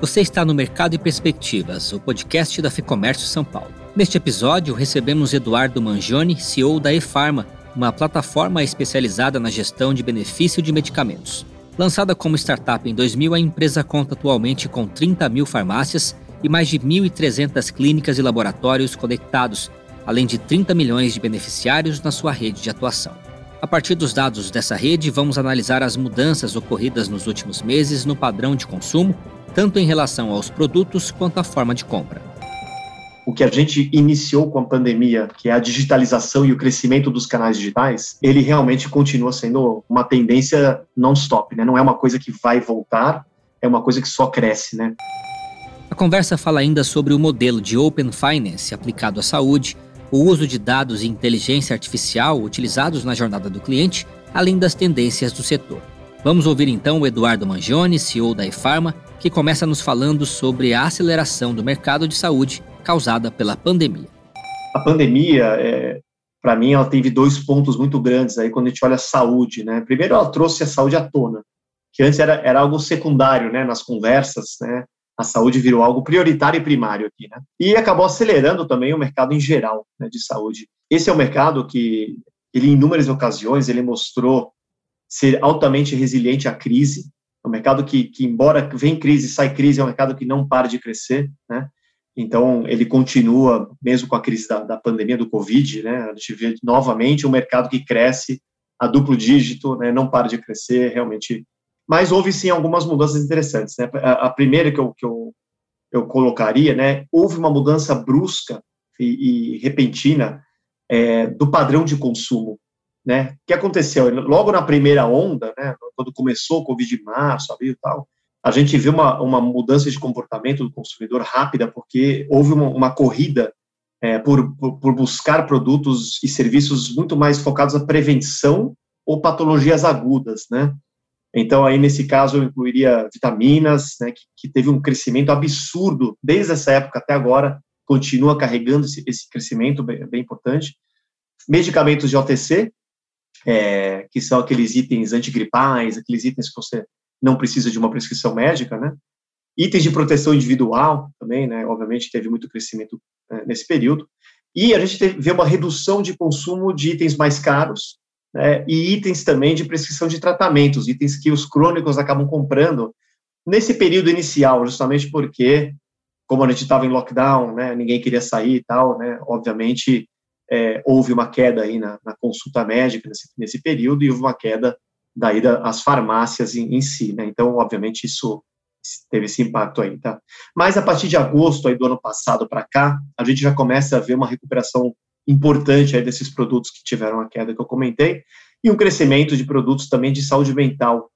Você está no Mercado e Perspectivas, o podcast da Ficomércio São Paulo. Neste episódio, recebemos Eduardo Mangione, CEO da eFarma, uma plataforma especializada na gestão de benefício de medicamentos. Lançada como startup em 2000, a empresa conta atualmente com 30 mil farmácias e mais de 1.300 clínicas e laboratórios conectados, além de 30 milhões de beneficiários na sua rede de atuação. A partir dos dados dessa rede, vamos analisar as mudanças ocorridas nos últimos meses no padrão de consumo, tanto em relação aos produtos quanto à forma de compra. O que a gente iniciou com a pandemia, que é a digitalização e o crescimento dos canais digitais, ele realmente continua sendo uma tendência non-stop, né? Não é uma coisa que vai voltar, é uma coisa que só cresce, né? A conversa fala ainda sobre o modelo de Open Finance aplicado à saúde, o uso de dados e inteligência artificial utilizados na jornada do cliente, além das tendências do setor. Vamos ouvir então o Eduardo Mangione, CEO da eFarma, que começa nos falando sobre a aceleração do mercado de saúde causada pela pandemia. A pandemia, é, para mim, ela teve dois pontos muito grandes aí quando a gente olha a saúde. Né? Primeiro, ela trouxe a saúde à tona, que antes era, era algo secundário né, nas conversas, né? a saúde virou algo prioritário e primário aqui, né? E acabou acelerando também o mercado em geral né, de saúde. Esse é um mercado que, ele em inúmeras ocasiões, ele mostrou ser altamente resiliente à crise. É um mercado que, que embora vem crise, sai crise, é um mercado que não para de crescer, né? Então, ele continua, mesmo com a crise da, da pandemia do Covid, né? A gente vê novamente um mercado que cresce a duplo dígito, né? Não para de crescer, realmente mas houve sim algumas mudanças interessantes. Né? A, a primeira que eu, que eu, eu colocaria, né, houve uma mudança brusca e, e repentina é, do padrão de consumo. Né? O que aconteceu? Logo na primeira onda, né, quando começou o Covid em março, abril e tal, a gente viu uma, uma mudança de comportamento do consumidor rápida, porque houve uma, uma corrida é, por, por, por, buscar produtos e serviços muito mais focados à prevenção ou patologias agudas, né? Então, aí, nesse caso, eu incluiria vitaminas, né, que, que, teve um crescimento absurdo desde essa época até agora, continua carregando esse, esse crescimento bem, bem, importante. Medicamentos de OTC, é, que são aqueles itens antigripais, aqueles itens que você não precisa de uma prescrição médica, né? Itens de proteção individual também, né? Obviamente teve muito crescimento é, nesse período. E a gente vê uma redução de consumo de itens mais caros, né, e itens também de prescrição de tratamentos, itens que os crônicos acabam comprando nesse período inicial, justamente porque, como a gente estava em lockdown, né, ninguém queria sair e tal, né, obviamente é, houve uma queda aí na, na consulta médica nesse, nesse, período e houve uma queda da ida às farmácias em, em si, né, então, obviamente, isso teve esse impacto aí, tá? Mas a partir de agosto aí do ano passado para cá, a gente já começa a ver uma recuperação importante aí desses produtos que tiveram a queda que eu comentei, e um crescimento de produtos também de saúde mental,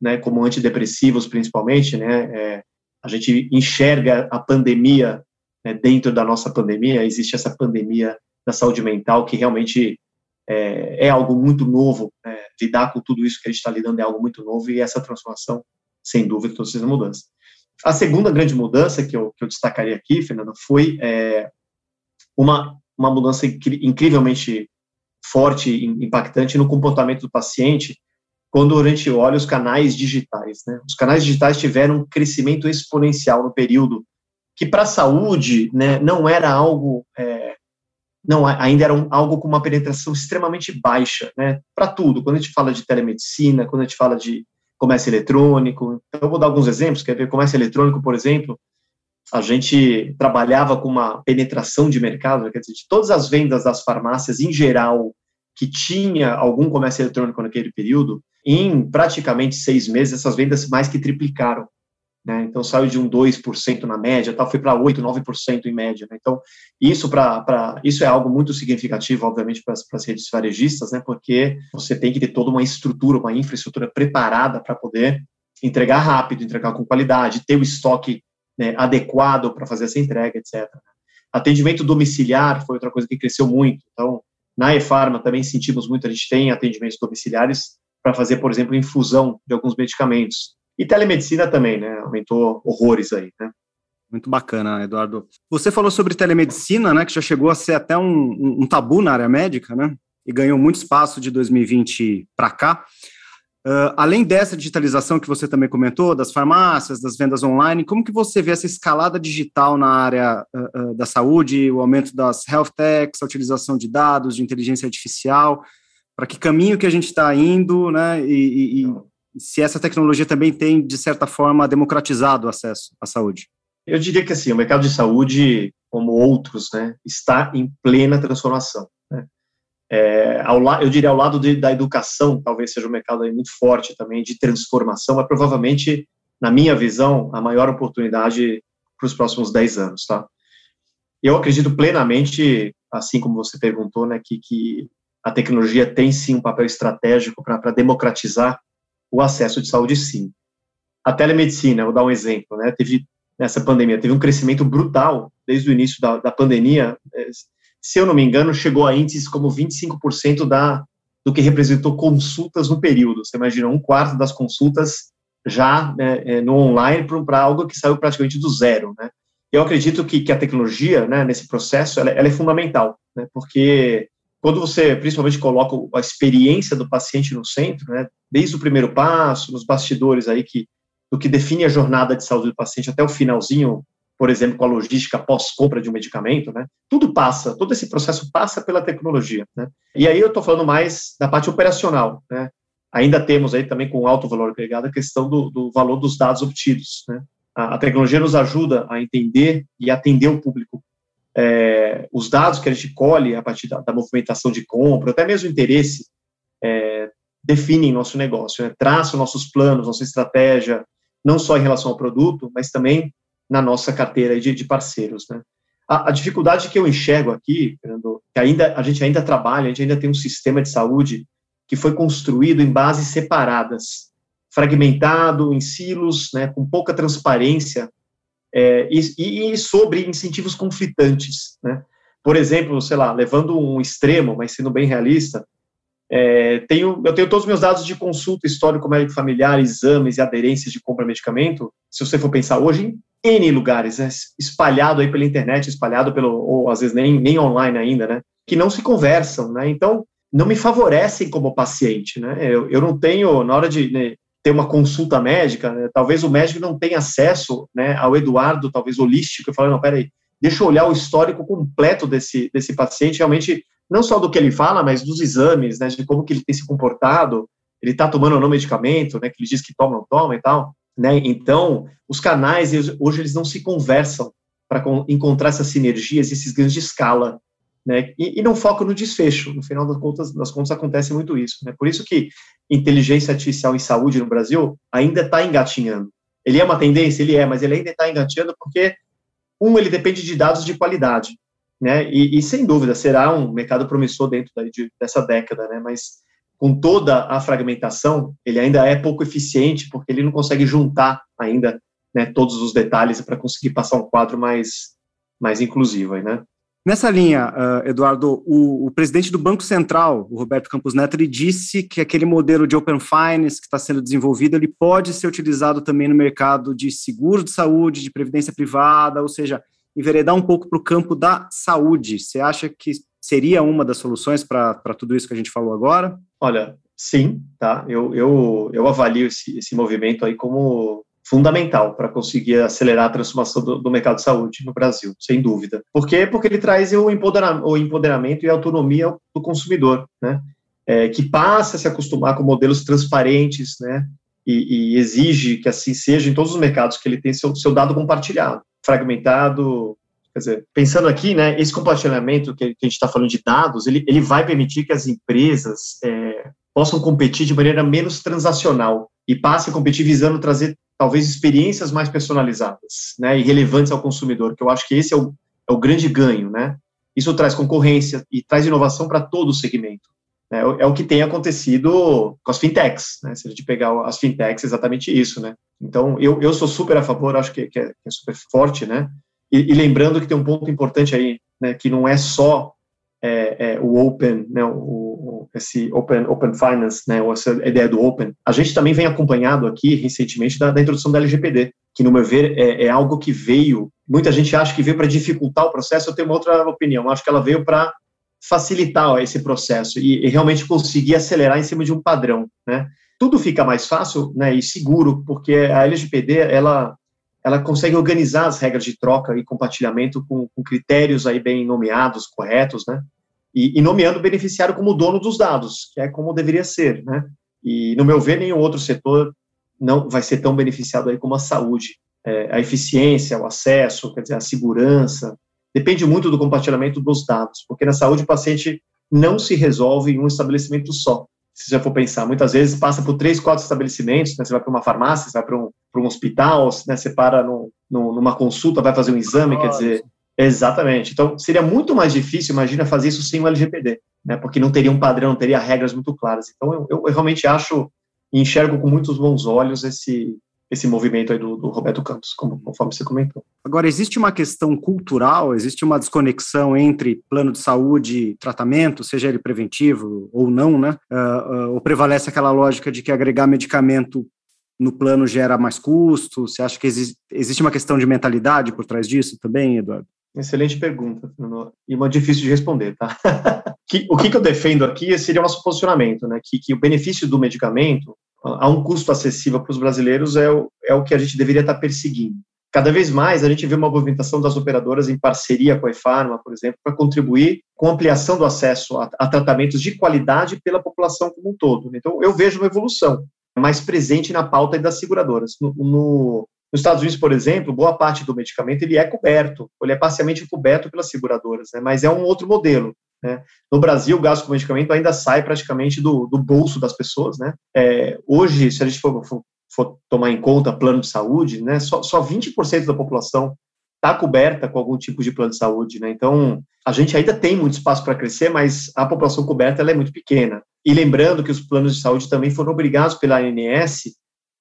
né, como antidepressivos principalmente, né, é, a gente enxerga a pandemia né, dentro da nossa pandemia, existe essa pandemia da saúde mental que realmente é, é algo muito novo, né, lidar com tudo isso que a gente está lidando é algo muito novo e essa transformação, sem dúvida, todas essas mudanças. A segunda grande mudança que eu, que eu destacaria aqui, Fernando, foi é, uma uma mudança incrivelmente forte impactante no comportamento do paciente quando a gente olha os canais digitais. Né? Os canais digitais tiveram um crescimento exponencial no período que para a saúde né, não era algo, é, não ainda era um, algo com uma penetração extremamente baixa, né, para tudo. Quando a gente fala de telemedicina, quando a gente fala de comércio eletrônico, então eu vou dar alguns exemplos. Quer ver comércio eletrônico, por exemplo? a gente trabalhava com uma penetração de mercado, quer dizer, de todas as vendas das farmácias em geral que tinha algum comércio eletrônico naquele período, em praticamente seis meses, essas vendas mais que triplicaram. Né? Então, saiu de um 2% na média, tal, foi para 8%, 9% em média. Né? Então, isso, pra, isso é algo muito significativo, obviamente, para as redes varejistas, né? porque você tem que ter toda uma estrutura, uma infraestrutura preparada para poder entregar rápido, entregar com qualidade, ter o estoque né, adequado para fazer essa entrega, etc. Atendimento domiciliar foi outra coisa que cresceu muito. Então, na eFarma também sentimos muito, a gente tem atendimentos domiciliares para fazer, por exemplo, infusão de alguns medicamentos. E telemedicina também, né? Aumentou horrores aí, né? Muito bacana, Eduardo. Você falou sobre telemedicina, né? Que já chegou a ser até um, um tabu na área médica, né? E ganhou muito espaço de 2020 para cá. Uh, além dessa digitalização que você também comentou, das farmácias, das vendas online, como que você vê essa escalada digital na área uh, uh, da saúde, o aumento das health techs, a utilização de dados, de inteligência artificial, para que caminho que a gente está indo, né, e, e, e se essa tecnologia também tem, de certa forma, democratizado o acesso à saúde? Eu diria que assim, o mercado de saúde, como outros, né, está em plena transformação. Né? É, ao eu diria ao lado de, da educação, talvez seja um mercado muito forte também de transformação, mas provavelmente, na minha visão, a maior oportunidade para os próximos 10 anos, tá? Eu acredito plenamente, assim como você perguntou, né, que, que a tecnologia tem sim um papel estratégico para democratizar o acesso de saúde, sim. A telemedicina, vou dar um exemplo, né, teve nessa pandemia, teve um crescimento brutal desde o início da, da pandemia, é, se eu não me engano, chegou a índices como 25% da, do que representou consultas no período. Você imagina, um quarto das consultas já né, é, no online para algo que saiu praticamente do zero, né? Eu acredito que, que a tecnologia, né, nesse processo, ela, ela é fundamental, né, porque quando você, principalmente, coloca a experiência do paciente no centro, né, desde o primeiro passo, nos bastidores aí que do que define a jornada de saúde do paciente até o finalzinho, por exemplo, com a logística pós-compra de um medicamento, né? Tudo passa, todo esse processo passa pela tecnologia, né? E aí eu estou falando mais da parte operacional, né? Ainda temos aí também com alto valor agregado a questão do, do valor dos dados obtidos, né? A, a, tecnologia nos ajuda a entender e atender o público. É, os dados que a gente colhe a partir da, da movimentação de compra, até mesmo interesse, é, definem nosso negócio, né? traçam nossos planos, nossa estratégia, não só em relação ao produto, mas também na nossa carteira de, de parceiros, né? A, a, dificuldade que eu enxergo aqui, Fernando, que ainda a gente ainda trabalha, a gente ainda tem um sistema de saúde que foi construído em bases separadas, fragmentado em silos, né, com pouca transparência é, e, e, sobre incentivos conflitantes, né? Por exemplo, sei lá, levando um extremo, mas sendo bem realista, é, tenho, eu tenho todos os meus dados de consulta, histórico médico familiar, exames e aderências de compra de medicamento, se você for pensar hoje, em N lugares, né, espalhado aí pela internet, espalhado pelo, ou às vezes nem, nem online ainda, né, que não se conversam, né, então não me favorecem como paciente, né, eu, eu não tenho, na hora de né, ter uma consulta médica, né, talvez o médico não tenha acesso, né, ao Eduardo, talvez holístico, e falar, não, peraí, deixa eu olhar o histórico completo desse, desse paciente, realmente não só do que ele fala, mas dos exames, né, de como que ele tem se comportado, ele está tomando ou não medicamento, né, que ele diz que toma ou não toma e tal, né, então, os canais, hoje, eles não se conversam para encontrar essas sinergias, esses ganhos de escala, né, e, e, não focam no desfecho, no final das contas, das contas acontece muito isso, né, por isso que inteligência artificial em saúde no Brasil ainda está engatinhando, ele é uma tendência, ele é, mas ele ainda está engatinhando porque, um, ele depende de dados de qualidade, né? E, e, sem dúvida será um mercado promissor dentro de, dessa década, né? Mas com toda a fragmentação, ele ainda é pouco eficiente porque ele não consegue juntar ainda né, todos os detalhes para conseguir passar um quadro mais mais inclusivo, né? Nessa linha, uh, Eduardo, o, o, presidente do Banco Central, o Roberto Campos Neto, ele disse que aquele modelo de Open Finance que está sendo desenvolvido, ele pode ser utilizado também no mercado de seguro de saúde, de previdência privada, ou seja, enveredar um pouco para o campo da saúde. Você acha que seria uma das soluções para tudo isso que a gente falou agora? Olha, sim, tá? Eu, eu, eu avalio esse, esse movimento aí como fundamental para conseguir acelerar a transformação do, do, mercado de saúde no Brasil, sem dúvida. Por quê? Porque ele traz o empoderamento, o empoderamento e a autonomia do consumidor, né? É, que passa a se acostumar com modelos transparentes, né? E, e, exige que assim seja em todos os mercados que ele tem seu, seu dado compartilhado fragmentado. Quer dizer, pensando aqui, né, esse compartilhamento que, a gente está falando de dados, ele, ele vai permitir que as empresas é, possam competir de maneira menos transacional e passem a competir visando trazer talvez experiências mais personalizadas, né, e relevantes ao consumidor, que eu acho que esse é o, é o grande ganho, né. Isso traz concorrência e traz inovação para todo o segmento. É, é, o que tem acontecido com as fintechs, né? Se a gente pegar as fintechs, é exatamente isso, né? Então, eu, eu sou super a favor, acho que, que, é, que é, super forte, né? E, e, lembrando que tem um ponto importante aí, né? Que não é só é, é, o open, né? O, esse open, open finance, né? Ou essa ideia do open. A gente também vem acompanhado aqui recentemente da, da introdução da LGPD, que no meu ver é, é algo que veio. Muita gente acha que veio para dificultar o processo. Eu tenho uma outra opinião. Eu acho que ela veio para facilitar esse processo e, e, realmente conseguir acelerar em cima de um padrão, né? tudo fica mais fácil né, e seguro, porque a LGPD, ela, ela consegue organizar as regras de troca e compartilhamento com, com critérios aí bem nomeados, corretos, né, e, e, nomeando o beneficiário como dono dos dados, que é como deveria ser, né, e, no meu ver, nenhum outro setor não vai ser tão beneficiado aí como a saúde. É, a eficiência, o acesso, quer dizer, a segurança, depende muito do compartilhamento dos dados, porque na saúde o paciente não se resolve em um estabelecimento só. Se você for pensar, muitas vezes passa por três, quatro estabelecimentos, né? você vai para uma farmácia, você vai para um, um hospital, né? você para no, no, numa consulta, vai fazer um exame, quer dizer, exatamente. Então, seria muito mais difícil, imagina, fazer isso sem o LGPD, né? porque não teria um padrão, não teria regras muito claras. Então, eu, eu, eu realmente acho e enxergo com muitos bons olhos esse, esse movimento aí do, do Roberto Campos, como, conforme você comentou. Agora, existe uma questão cultural, existe uma desconexão entre plano de saúde e tratamento, seja ele preventivo ou não, né? Uh, uh, ou prevalece aquela lógica de que agregar medicamento no plano gera mais custo? Você acha que existe, uma questão de mentalidade por trás disso também, Eduardo? Excelente pergunta, e uma difícil de responder, tá? o que, que eu defendo aqui seria o nosso posicionamento, né? Que, que o benefício do medicamento a um custo acessível para os brasileiros é o, é o que a gente deveria estar perseguindo. Cada vez mais a gente vê uma movimentação das operadoras em parceria com a eFarma, por exemplo, para contribuir com ampliação do acesso a, a, tratamentos de qualidade pela população como um todo. Então, eu vejo uma evolução mais presente na pauta das seguradoras. No, no, nos Estados Unidos, por exemplo, boa parte do medicamento ele é coberto, ele é parcialmente coberto pelas seguradoras, né, mas é um outro modelo. Né? No Brasil, o gasto com medicamento ainda sai praticamente do, do bolso das pessoas. Né? É, hoje, se a gente for, for, for, tomar em conta plano de saúde, né, só, só 20% da população está coberta com algum tipo de plano de saúde. Né? Então, a gente ainda tem muito espaço para crescer, mas a população coberta é muito pequena. E lembrando que os planos de saúde também foram obrigados pela ANS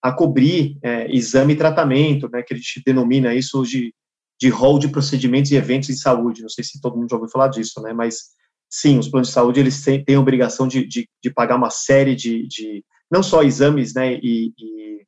a cobrir é, exame e tratamento, né, que a gente denomina isso de, de rol de procedimentos e eventos em saúde. Não sei se todo mundo já ouviu falar disso, né, mas sim, os planos de saúde eles têm, têm a obrigação de, de, de, pagar uma série de, de não só exames, né, e, e,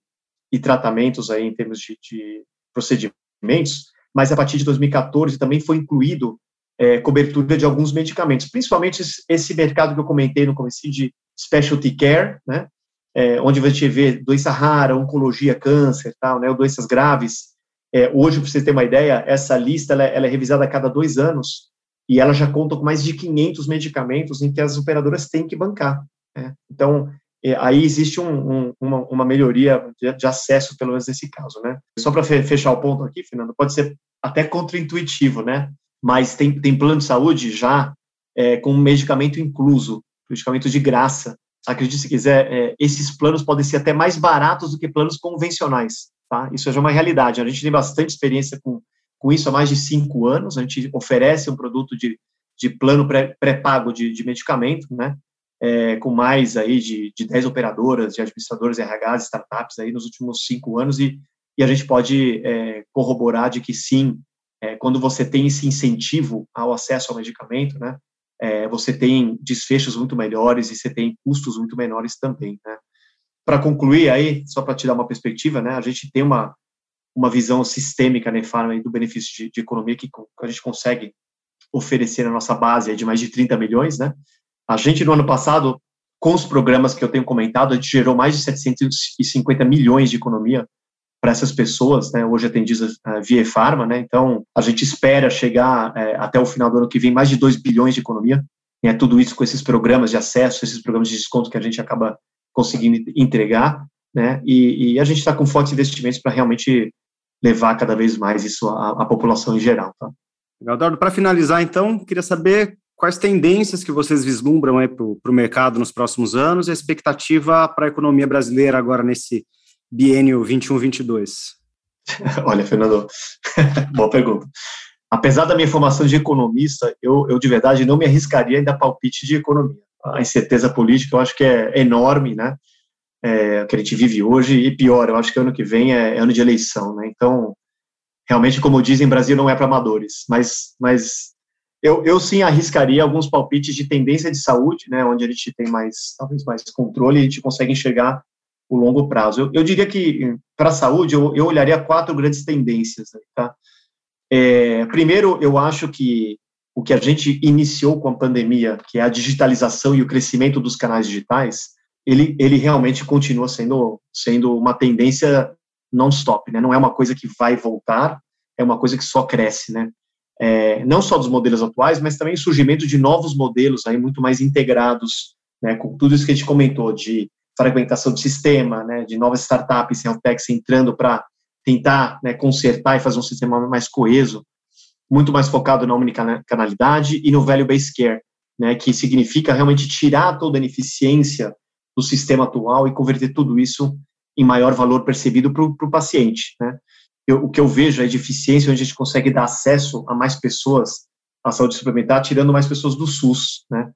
e tratamentos aí em termos de, de, procedimentos, mas a partir de 2014 também foi incluído é, cobertura de alguns medicamentos, principalmente esse mercado que eu comentei no começo de specialty care, né, é, onde você vê doença rara, oncologia, câncer, tal, né, doenças graves. É, hoje, para você ter uma ideia, essa lista ela, ela é revisada a cada dois anos e ela já conta com mais de 500 medicamentos em que as operadoras têm que bancar. Né? Então, é, aí existe um, um, uma, uma, melhoria de, de, acesso, pelo menos nesse caso, né? Só para fechar o ponto aqui, Fernando, pode ser até contraintuitivo, né? Mas tem, tem plano de saúde já é, com medicamento incluso, medicamento de graça. Acredite se quiser, é, esses planos podem ser até mais baratos do que planos convencionais, tá? Isso já é uma realidade. A gente tem bastante experiência com com isso há mais de cinco anos. A gente oferece um produto de, de plano pré-pago de, de medicamento, né? É, com mais aí de, de 10 operadoras, de administradores RH, startups aí nos últimos cinco anos e, e a gente pode é, corroborar de que sim, é, quando você tem esse incentivo ao acesso ao medicamento, né, é, você tem desfechos muito melhores e você tem custos muito menores também, né. Para concluir aí, só para te dar uma perspectiva, né, a gente tem uma, uma visão sistêmica né, do benefício de, de, economia que a gente consegue oferecer na nossa base de mais de 30 milhões, né? A gente, no ano passado, com os programas que eu tenho comentado, a gente gerou mais de 750 milhões de economia para essas pessoas, né, hoje atendidas uh, via Farma, né, então a gente espera chegar uh, até o final do ano que vem mais de 2 bilhões de economia, né, tudo isso com esses programas de acesso, esses programas de desconto que a gente acaba conseguindo entregar, né, e, e a gente está com fortes investimentos para realmente levar cada vez mais isso à, à população em geral. Tá? Para finalizar, então, queria saber quais tendências que vocês vislumbram para o mercado nos próximos anos e a expectativa para a economia brasileira agora nesse biênio 21-22? Olha, Fernando, boa pergunta. Apesar da minha formação de economista, eu, eu de verdade não me arriscaria dar palpite de economia. A incerteza política eu acho que é enorme, né? é, que a gente vive hoje, e pior, eu acho que ano que vem é, é ano de eleição, né? Então, realmente, como dizem, Brasil não é para amadores, mas, mas eu, eu sim arriscaria alguns palpites de tendência de saúde, né? Onde a gente tem mais, talvez mais controle e a gente consegue enxergar o longo prazo. Eu, eu diria que, para a saúde, eu, eu olharia quatro grandes tendências, tá? É, primeiro, eu acho que o que a gente iniciou com a pandemia, que é a digitalização e o crescimento dos canais digitais, ele, ele realmente continua sendo, sendo uma tendência non-stop, né? Não é uma coisa que vai voltar, é uma coisa que só cresce, né? É, não só dos modelos atuais, mas também o surgimento de novos modelos aí muito mais integrados, né? Com tudo isso que a gente comentou de fragmentação do sistema, né? De novas startups, health techs entrando para tentar né, consertar e fazer um sistema mais coeso, muito mais focado na omnicanalidade e no value-based care, né, que significa realmente tirar toda a ineficiência do sistema atual e converter tudo isso em maior valor percebido para o paciente. Né. Eu, o que eu vejo é de eficiência onde a gente consegue dar acesso a mais pessoas à saúde suplementar, tirando mais pessoas do SUS, né,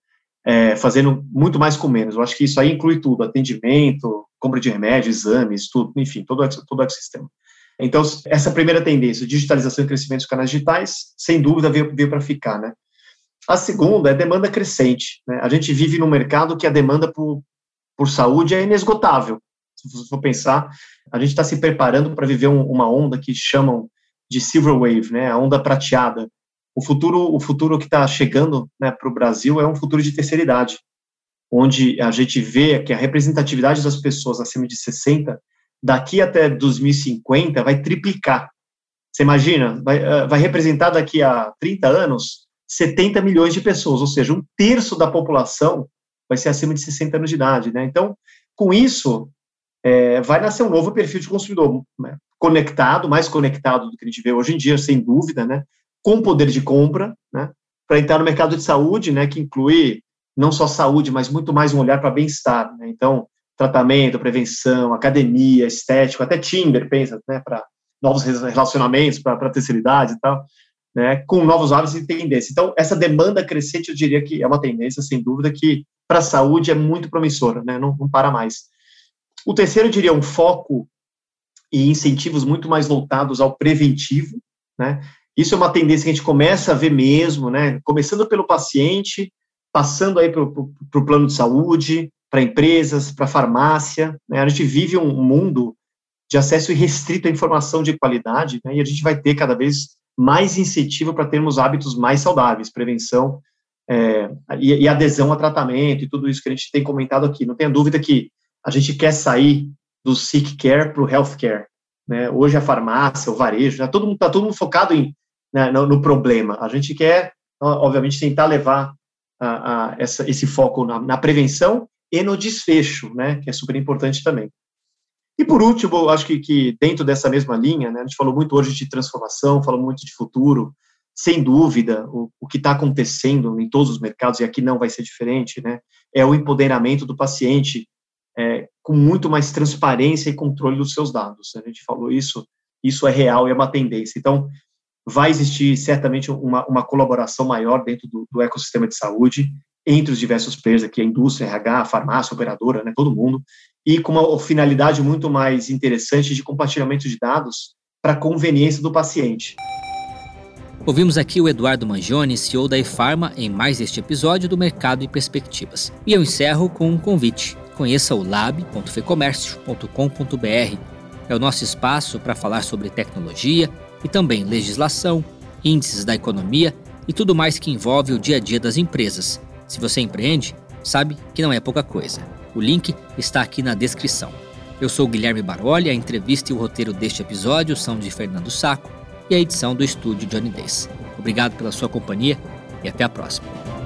é, fazendo muito mais com menos. Eu acho que isso aí inclui tudo, atendimento, compra de remédio, exames, tudo, enfim, todo, todo o ecossistema. Então, essa primeira tendência, digitalização e crescimento dos canais digitais, sem dúvida veio, veio para ficar, né? A segunda é demanda crescente. Né? A gente vive num mercado que a demanda por, por saúde é inesgotável. Se você for pensar, a gente está se preparando para viver um, uma onda que chamam de silver wave, né? A onda prateada. O futuro, o futuro que está chegando né, para o Brasil é um futuro de terceira idade, onde a gente vê que a representatividade das pessoas acima de 60 daqui até 2050 vai triplicar. Você imagina? Vai, eh, vai representar daqui a 30 anos 70 milhões de pessoas, ou seja, um terço da população vai ser acima de 60 anos de idade. Né? Então, com isso, é, vai nascer um novo perfil de consumidor né? conectado, mais conectado do que a gente vê hoje em dia, sem dúvida, né? Com poder de compra, né? para entrar no mercado de saúde, né? que inclui não só saúde, mas muito mais um olhar para bem-estar. Né? Então, tratamento, prevenção, academia, estético, até Tinder, pensa, né, para novos relacionamentos, para a terceira idade e tal, né, com novos hábitos e tendência. Então, essa demanda crescente, eu diria que é uma tendência, sem dúvida, que para a saúde é muito promissora, né, não, não para mais. O terceiro, eu diria, um foco e incentivos muito mais voltados ao preventivo, né, isso é uma tendência que a gente começa a ver mesmo, né, começando pelo paciente, passando aí para o plano de saúde, para empresas, para farmácia. Né? A gente vive um mundo de acesso irrestrito à informação de qualidade, né? e a gente vai ter cada vez mais incentivo para termos hábitos mais saudáveis, prevenção é, e, e, adesão a tratamento e tudo isso que a gente tem comentado aqui. Não tenha dúvida que a gente quer sair do sick care para o health care. Né? Hoje a farmácia, o varejo, né? todo está todo mundo focado em, né, no, no, problema. A gente quer, obviamente, tentar levar a, a essa, esse foco na, na prevenção e no desfecho, né, que é super importante também. E por último, acho que, que dentro dessa mesma linha, né, a gente falou muito hoje de transformação, falou muito de futuro, sem dúvida, o, o que está acontecendo em todos os mercados, e aqui não vai ser diferente, né, é o empoderamento do paciente é, com muito mais transparência e controle dos seus dados. A gente falou isso, isso é real e é uma tendência. Então, vai existir certamente uma, uma colaboração maior dentro do, do ecossistema de saúde, entre os diversos players aqui, a indústria, RH, a farmácia, a operadora, né, todo mundo, e com uma finalidade muito mais interessante de compartilhamento de dados para conveniência do paciente. Ouvimos aqui o Eduardo Mangione, CEO da eFarma, em mais este episódio do Mercado e Perspectivas. E eu encerro com um convite. Conheça o lab.fecomércio.com.br. É o nosso espaço para falar sobre tecnologia e também legislação, índices da economia e tudo mais que envolve o dia a dia das empresas se você empreende, sabe que não é pouca coisa. O link está aqui na descrição. Eu sou Guilherme Baroli, a entrevista e o roteiro deste episódio são de Fernando Saco e a edição do estúdio Johnny Days. Obrigado pela sua companhia e até a próxima.